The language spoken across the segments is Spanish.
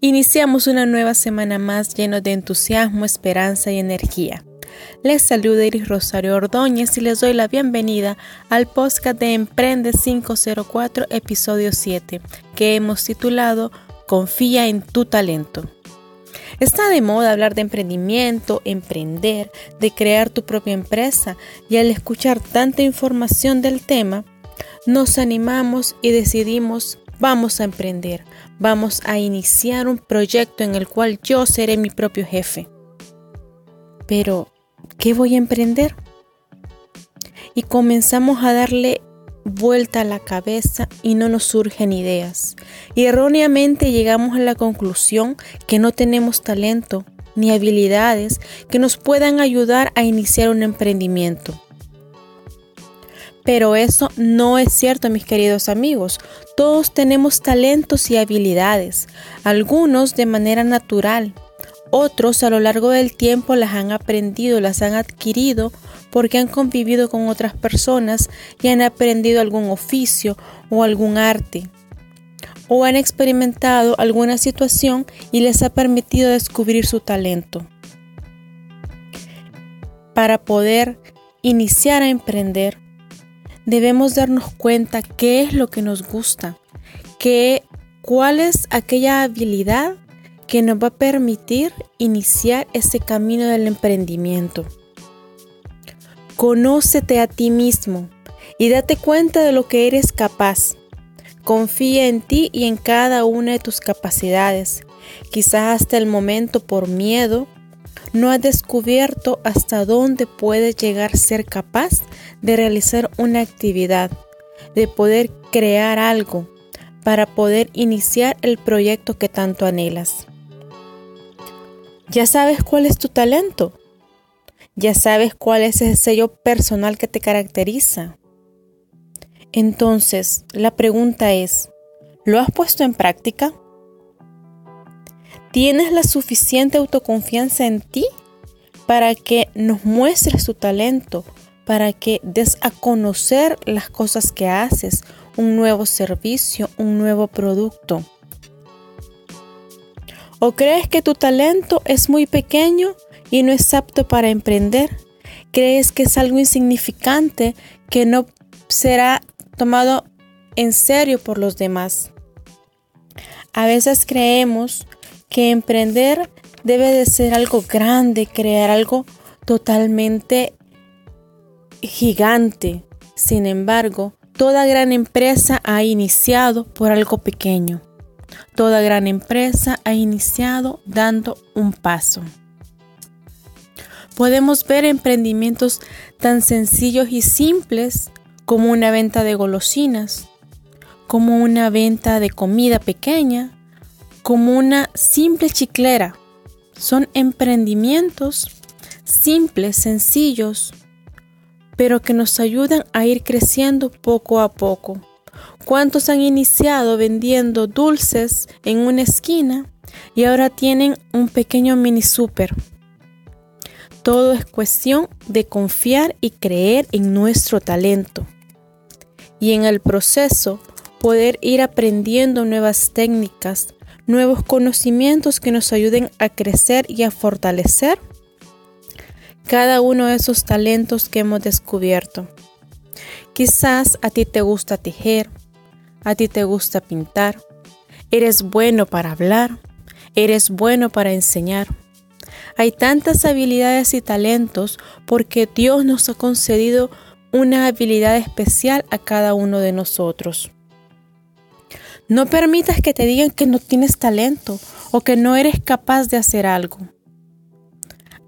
Iniciamos una nueva semana más lleno de entusiasmo, esperanza y energía. Les saluda Iris Rosario Ordóñez y les doy la bienvenida al podcast de Emprende 504, episodio 7, que hemos titulado Confía en tu talento. Está de moda hablar de emprendimiento, emprender, de crear tu propia empresa y al escuchar tanta información del tema, nos animamos y decidimos vamos a emprender, vamos a iniciar un proyecto en el cual yo seré mi propio jefe. Pero, ¿qué voy a emprender? Y comenzamos a darle vuelta a la cabeza y no nos surgen ideas. Y erróneamente llegamos a la conclusión que no tenemos talento ni habilidades que nos puedan ayudar a iniciar un emprendimiento. Pero eso no es cierto, mis queridos amigos. Todos tenemos talentos y habilidades, algunos de manera natural, otros a lo largo del tiempo las han aprendido, las han adquirido porque han convivido con otras personas y han aprendido algún oficio o algún arte. O han experimentado alguna situación y les ha permitido descubrir su talento. Para poder iniciar a emprender, debemos darnos cuenta qué es lo que nos gusta, qué, cuál es aquella habilidad que nos va a permitir iniciar ese camino del emprendimiento. Conócete a ti mismo y date cuenta de lo que eres capaz. Confía en ti y en cada una de tus capacidades. Quizás hasta el momento por miedo no has descubierto hasta dónde puedes llegar a ser capaz de realizar una actividad, de poder crear algo para poder iniciar el proyecto que tanto anhelas. Ya sabes cuál es tu talento. Ya sabes cuál es ese sello personal que te caracteriza. Entonces, la pregunta es, ¿lo has puesto en práctica? ¿Tienes la suficiente autoconfianza en ti para que nos muestres tu talento, para que des a conocer las cosas que haces, un nuevo servicio, un nuevo producto? ¿O crees que tu talento es muy pequeño y no es apto para emprender? ¿Crees que es algo insignificante que no será tomado en serio por los demás? A veces creemos que emprender debe de ser algo grande, crear algo totalmente gigante. Sin embargo, toda gran empresa ha iniciado por algo pequeño. Toda gran empresa ha iniciado dando un paso. Podemos ver emprendimientos tan sencillos y simples como una venta de golosinas, como una venta de comida pequeña, como una simple chiclera. Son emprendimientos simples, sencillos, pero que nos ayudan a ir creciendo poco a poco. ¿Cuántos han iniciado vendiendo dulces en una esquina y ahora tienen un pequeño mini super? Todo es cuestión de confiar y creer en nuestro talento. Y en el proceso poder ir aprendiendo nuevas técnicas, nuevos conocimientos que nos ayuden a crecer y a fortalecer cada uno de esos talentos que hemos descubierto. Quizás a ti te gusta tejer, a ti te gusta pintar, eres bueno para hablar, eres bueno para enseñar. Hay tantas habilidades y talentos porque Dios nos ha concedido una habilidad especial a cada uno de nosotros. No permitas que te digan que no tienes talento o que no eres capaz de hacer algo.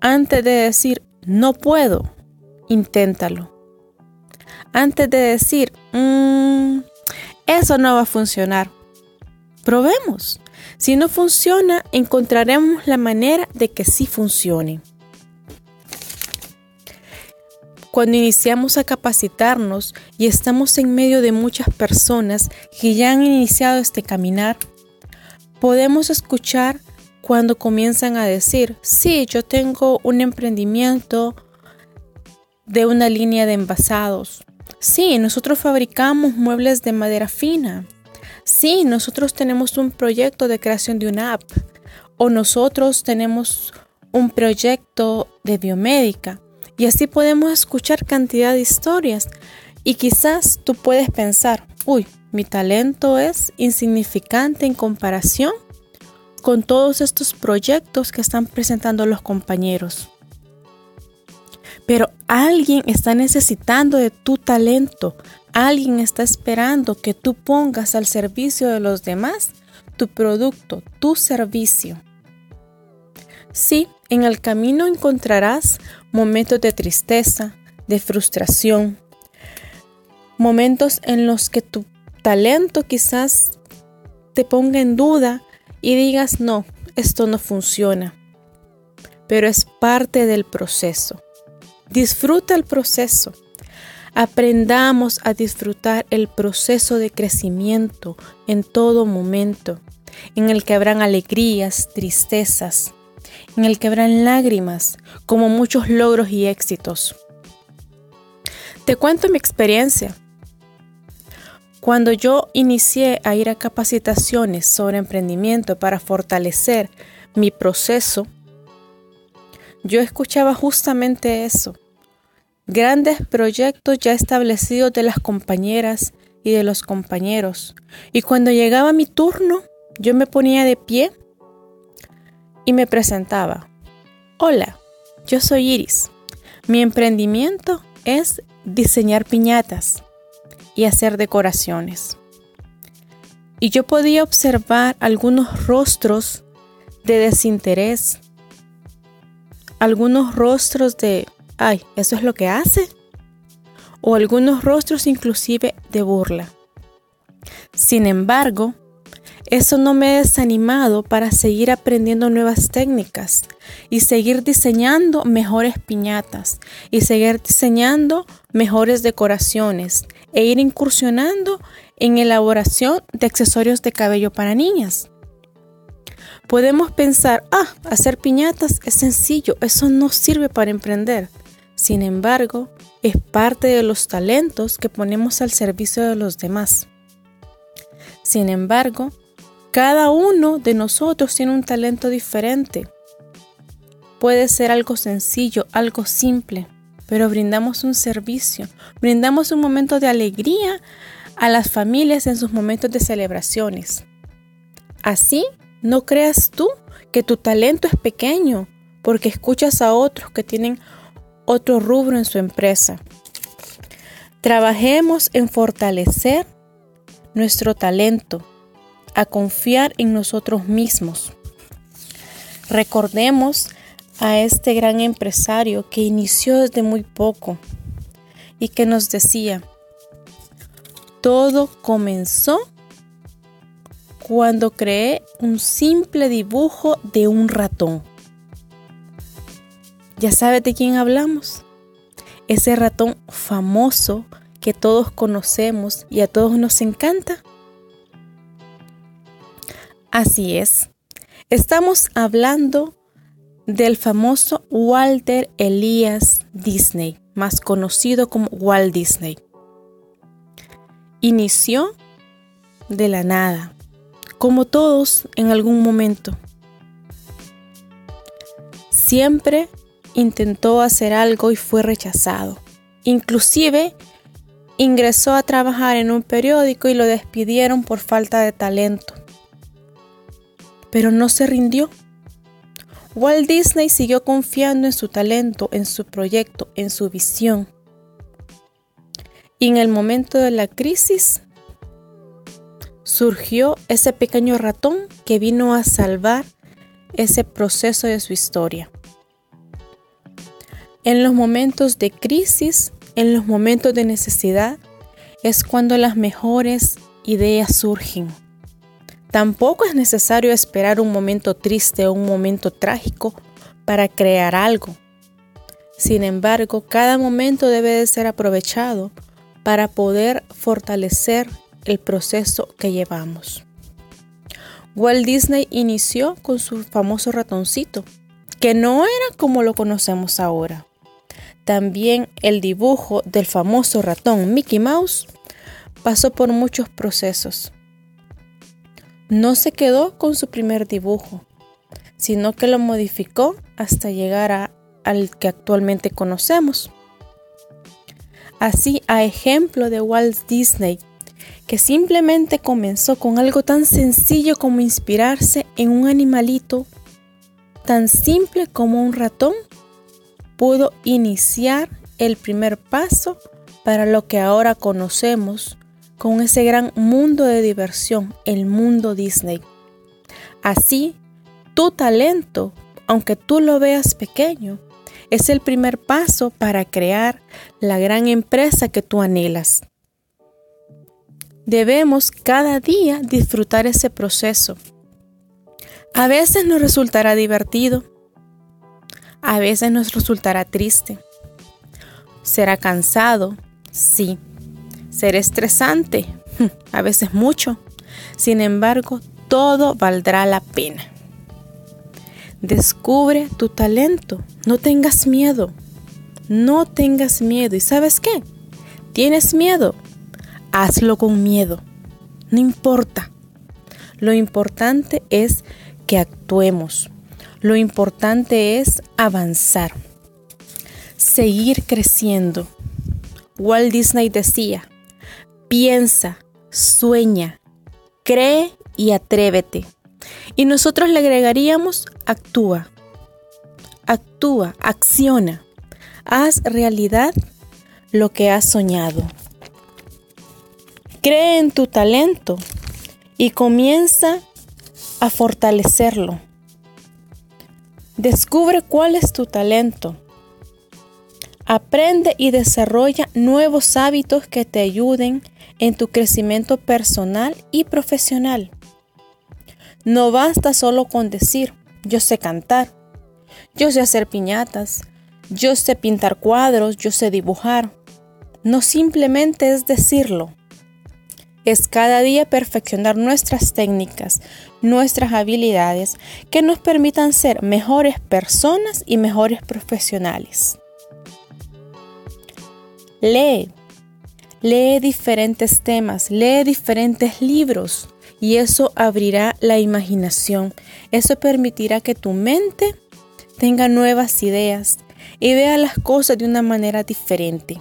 Antes de decir no puedo, inténtalo. Antes de decir mmm, eso no va a funcionar, probemos. Si no funciona, encontraremos la manera de que sí funcione. Cuando iniciamos a capacitarnos y estamos en medio de muchas personas que ya han iniciado este caminar, podemos escuchar cuando comienzan a decir, sí, yo tengo un emprendimiento de una línea de envasados. Sí, nosotros fabricamos muebles de madera fina. Sí, nosotros tenemos un proyecto de creación de una app o nosotros tenemos un proyecto de biomédica y así podemos escuchar cantidad de historias y quizás tú puedes pensar, uy, mi talento es insignificante en comparación con todos estos proyectos que están presentando los compañeros. Pero alguien está necesitando de tu talento. Alguien está esperando que tú pongas al servicio de los demás tu producto, tu servicio. Sí, en el camino encontrarás momentos de tristeza, de frustración, momentos en los que tu talento quizás te ponga en duda y digas, no, esto no funciona. Pero es parte del proceso. Disfruta el proceso. Aprendamos a disfrutar el proceso de crecimiento en todo momento, en el que habrán alegrías, tristezas, en el que habrán lágrimas, como muchos logros y éxitos. Te cuento mi experiencia. Cuando yo inicié a ir a capacitaciones sobre emprendimiento para fortalecer mi proceso, yo escuchaba justamente eso. Grandes proyectos ya establecidos de las compañeras y de los compañeros. Y cuando llegaba mi turno, yo me ponía de pie y me presentaba. Hola, yo soy Iris. Mi emprendimiento es diseñar piñatas y hacer decoraciones. Y yo podía observar algunos rostros de desinterés, algunos rostros de, ay, ¿eso es lo que hace? O algunos rostros inclusive de burla. Sin embargo, eso no me ha desanimado para seguir aprendiendo nuevas técnicas y seguir diseñando mejores piñatas y seguir diseñando mejores decoraciones e ir incursionando en elaboración de accesorios de cabello para niñas. Podemos pensar, ah, hacer piñatas es sencillo, eso no sirve para emprender. Sin embargo, es parte de los talentos que ponemos al servicio de los demás. Sin embargo, cada uno de nosotros tiene un talento diferente. Puede ser algo sencillo, algo simple, pero brindamos un servicio, brindamos un momento de alegría a las familias en sus momentos de celebraciones. Así no creas tú que tu talento es pequeño porque escuchas a otros que tienen otro rubro en su empresa. Trabajemos en fortalecer nuestro talento, a confiar en nosotros mismos. Recordemos a este gran empresario que inició desde muy poco y que nos decía, todo comenzó cuando creé un simple dibujo de un ratón. ¿Ya sabe de quién hablamos? Ese ratón famoso que todos conocemos y a todos nos encanta. Así es. Estamos hablando del famoso Walter Elias Disney, más conocido como Walt Disney. Inició de la nada como todos en algún momento. Siempre intentó hacer algo y fue rechazado. Inclusive ingresó a trabajar en un periódico y lo despidieron por falta de talento. Pero no se rindió. Walt Disney siguió confiando en su talento, en su proyecto, en su visión. Y en el momento de la crisis surgió ese pequeño ratón que vino a salvar ese proceso de su historia. En los momentos de crisis, en los momentos de necesidad, es cuando las mejores ideas surgen. Tampoco es necesario esperar un momento triste o un momento trágico para crear algo. Sin embargo, cada momento debe de ser aprovechado para poder fortalecer el proceso que llevamos. Walt Disney inició con su famoso ratoncito, que no era como lo conocemos ahora. También el dibujo del famoso ratón Mickey Mouse pasó por muchos procesos. No se quedó con su primer dibujo, sino que lo modificó hasta llegar al que actualmente conocemos. Así, a ejemplo de Walt Disney, que simplemente comenzó con algo tan sencillo como inspirarse en un animalito tan simple como un ratón, pudo iniciar el primer paso para lo que ahora conocemos con ese gran mundo de diversión, el mundo Disney. Así, tu talento, aunque tú lo veas pequeño, es el primer paso para crear la gran empresa que tú anhelas. Debemos cada día disfrutar ese proceso. A veces nos resultará divertido, a veces nos resultará triste. Será cansado, sí. Será estresante, a veces mucho. Sin embargo, todo valdrá la pena. Descubre tu talento. No tengas miedo. No tengas miedo. ¿Y sabes qué? ¿Tienes miedo? Hazlo con miedo. No importa. Lo importante es que actuemos. Lo importante es avanzar. Seguir creciendo. Walt Disney decía, piensa, sueña, cree y atrévete. Y nosotros le agregaríamos actúa. Actúa, acciona. Haz realidad lo que has soñado. Cree en tu talento y comienza a fortalecerlo. Descubre cuál es tu talento. Aprende y desarrolla nuevos hábitos que te ayuden en tu crecimiento personal y profesional. No basta solo con decir, yo sé cantar, yo sé hacer piñatas, yo sé pintar cuadros, yo sé dibujar. No simplemente es decirlo. Es cada día perfeccionar nuestras técnicas, nuestras habilidades que nos permitan ser mejores personas y mejores profesionales. Lee, lee diferentes temas, lee diferentes libros, y eso abrirá la imaginación. Eso permitirá que tu mente tenga nuevas ideas y vea las cosas de una manera diferente.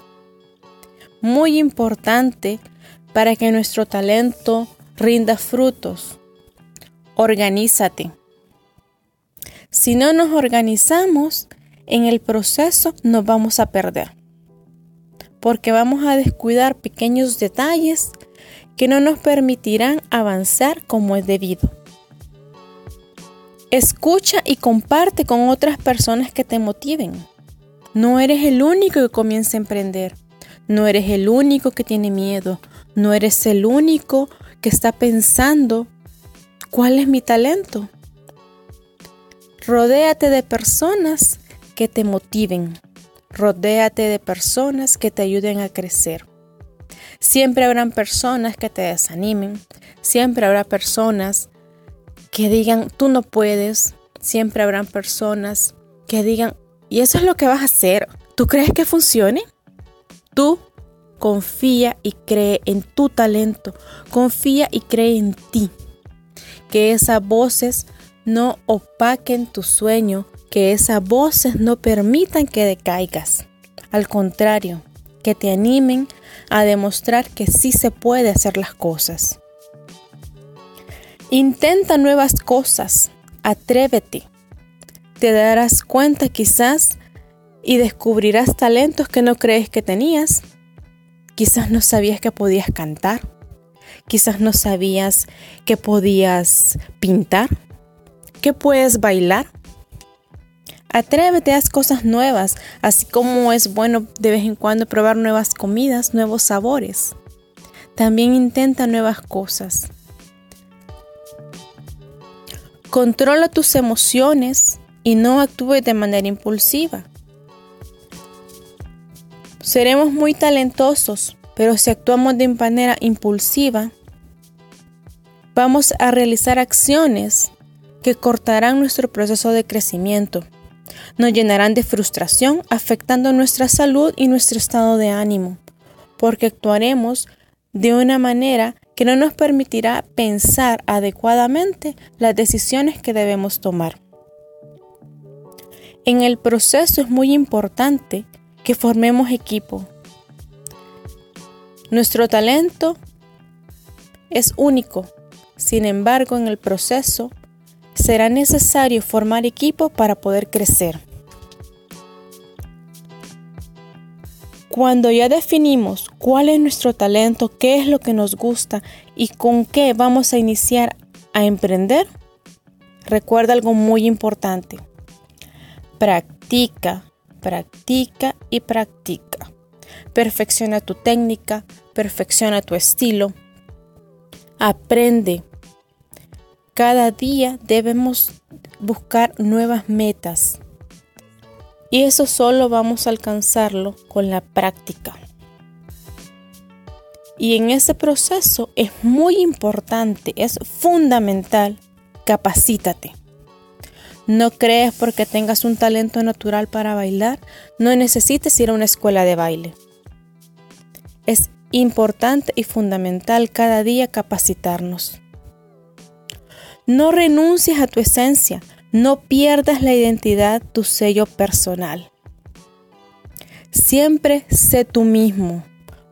Muy importante para que nuestro talento rinda frutos. Organízate. Si no nos organizamos, en el proceso nos vamos a perder, porque vamos a descuidar pequeños detalles que no nos permitirán avanzar como es debido. Escucha y comparte con otras personas que te motiven. No eres el único que comienza a emprender. No eres el único que tiene miedo. No eres el único que está pensando cuál es mi talento. Rodéate de personas que te motiven. Rodéate de personas que te ayuden a crecer. Siempre habrán personas que te desanimen, siempre habrá personas que digan, tú no puedes, siempre habrán personas que digan, ¿y eso es lo que vas a hacer? ¿Tú crees que funcione? Tú confía y cree en tu talento, confía y cree en ti. Que esas voces no opaquen tu sueño, que esas voces no permitan que decaigas. Al contrario, que te animen a demostrar que sí se puede hacer las cosas. Intenta nuevas cosas, atrévete. Te darás cuenta quizás y descubrirás talentos que no crees que tenías. Quizás no sabías que podías cantar. Quizás no sabías que podías pintar. Que puedes bailar. Atrévete a cosas nuevas, así como es bueno de vez en cuando probar nuevas comidas, nuevos sabores. También intenta nuevas cosas. Controla tus emociones y no actúes de manera impulsiva. Seremos muy talentosos, pero si actuamos de manera impulsiva, vamos a realizar acciones que cortarán nuestro proceso de crecimiento nos llenarán de frustración, afectando nuestra salud y nuestro estado de ánimo, porque actuaremos de una manera que no nos permitirá pensar adecuadamente las decisiones que debemos tomar. En el proceso es muy importante que formemos equipo. Nuestro talento es único, sin embargo en el proceso será necesario formar equipo para poder crecer. Cuando ya definimos cuál es nuestro talento, qué es lo que nos gusta y con qué vamos a iniciar a emprender, recuerda algo muy importante. Practica, practica y practica. Perfecciona tu técnica, perfecciona tu estilo. Aprende. Cada día debemos buscar nuevas metas y eso solo vamos a alcanzarlo con la práctica. Y en ese proceso es muy importante, es fundamental, capacítate. No crees porque tengas un talento natural para bailar, no necesites ir a una escuela de baile. Es importante y fundamental cada día capacitarnos. No renuncies a tu esencia, no pierdas la identidad, tu sello personal. Siempre sé tú mismo,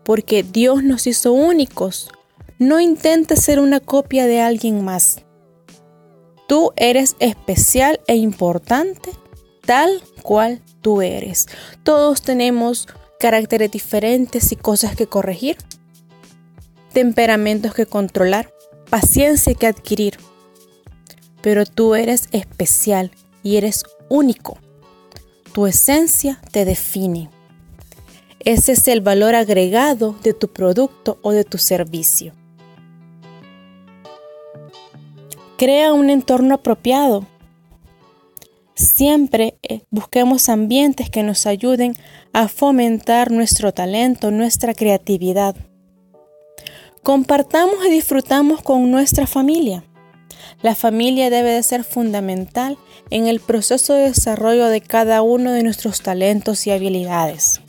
porque Dios nos hizo únicos. No intentes ser una copia de alguien más. Tú eres especial e importante tal cual tú eres. Todos tenemos caracteres diferentes y cosas que corregir, temperamentos que controlar, paciencia que adquirir pero tú eres especial y eres único. Tu esencia te define. Ese es el valor agregado de tu producto o de tu servicio. Crea un entorno apropiado. Siempre eh, busquemos ambientes que nos ayuden a fomentar nuestro talento, nuestra creatividad. Compartamos y disfrutamos con nuestra familia. La familia debe de ser fundamental en el proceso de desarrollo de cada uno de nuestros talentos y habilidades.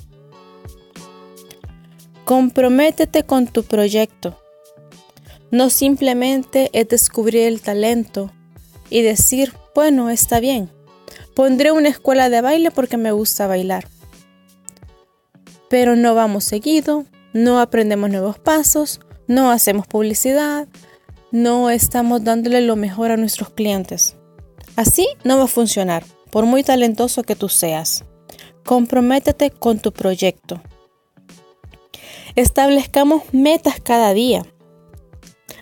Comprométete con tu proyecto. No simplemente es descubrir el talento y decir, bueno, está bien, pondré una escuela de baile porque me gusta bailar. Pero no vamos seguido, no aprendemos nuevos pasos, no hacemos publicidad, no estamos dándole lo mejor a nuestros clientes. Así no va a funcionar, por muy talentoso que tú seas. Comprométete con tu proyecto. Establezcamos metas cada día.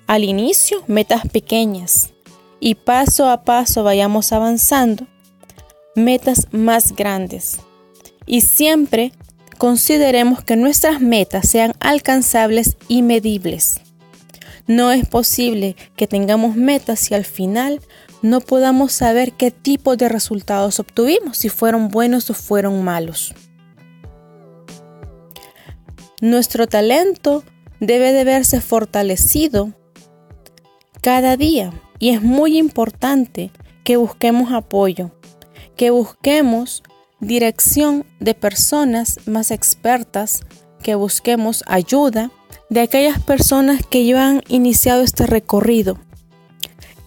Al inicio, metas pequeñas. Y paso a paso vayamos avanzando. Metas más grandes. Y siempre consideremos que nuestras metas sean alcanzables y medibles. No es posible que tengamos metas y al final no podamos saber qué tipo de resultados obtuvimos, si fueron buenos o fueron malos. Nuestro talento debe de verse fortalecido cada día y es muy importante que busquemos apoyo, que busquemos dirección de personas más expertas, que busquemos ayuda de aquellas personas que ya han iniciado este recorrido,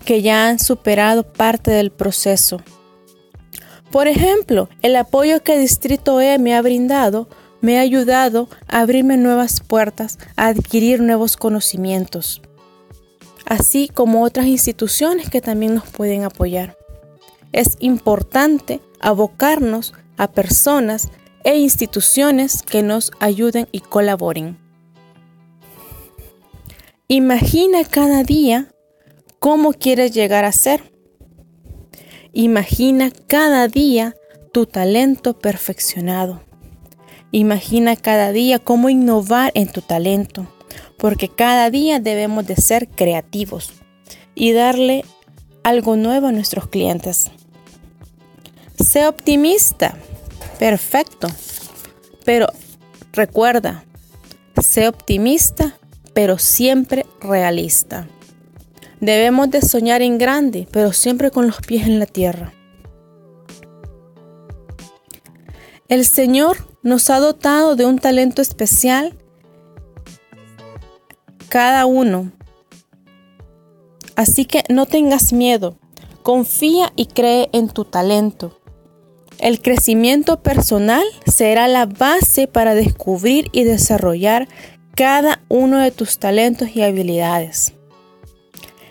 que ya han superado parte del proceso. Por ejemplo, el apoyo que Distrito E me ha brindado me ha ayudado a abrirme nuevas puertas, a adquirir nuevos conocimientos, así como otras instituciones que también nos pueden apoyar. Es importante abocarnos a personas e instituciones que nos ayuden y colaboren. Imagina cada día cómo quieres llegar a ser. Imagina cada día tu talento perfeccionado. Imagina cada día cómo innovar en tu talento, porque cada día debemos de ser creativos y darle algo nuevo a nuestros clientes. Sé optimista, perfecto, pero recuerda, sé optimista pero siempre realista. Debemos de soñar en grande, pero siempre con los pies en la tierra. El Señor nos ha dotado de un talento especial, cada uno, Así que no tengas miedo, confía y cree en tu talento. El crecimiento personal será la base para descubrir y desarrollar cada uno de tus talentos y habilidades.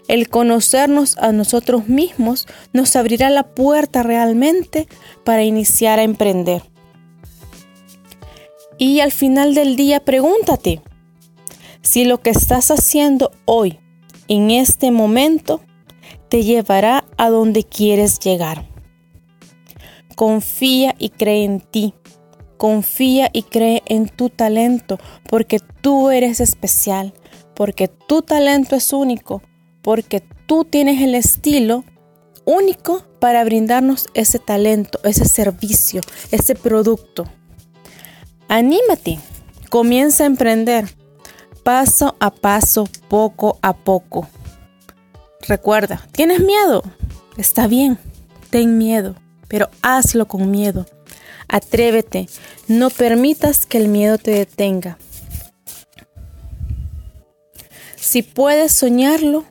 El conocernos a nosotros mismos nos abrirá la puerta realmente para iniciar a emprender. Y al final del día pregúntate si lo que estás haciendo hoy, en este momento, te llevará a donde quieres llegar. Confía y cree en ti. Confía y cree en tu talento, porque tú eres especial, porque tu talento es único, porque tú tienes el estilo único para brindarnos ese talento, ese servicio, ese producto. Anímate, comienza a emprender paso a paso, poco a poco. Recuerda, ¿tienes miedo? Está bien, ten miedo, pero hazlo con miedo. Atrévete, no permitas que el miedo te detenga. Si puedes soñarlo,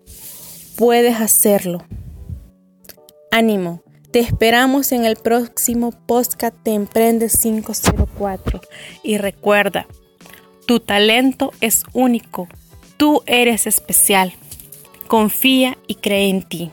puedes hacerlo. Ánimo, te esperamos en el próximo podcast de Emprende 504 y recuerda, tu talento es único, tú eres especial. Confía y cree en ti.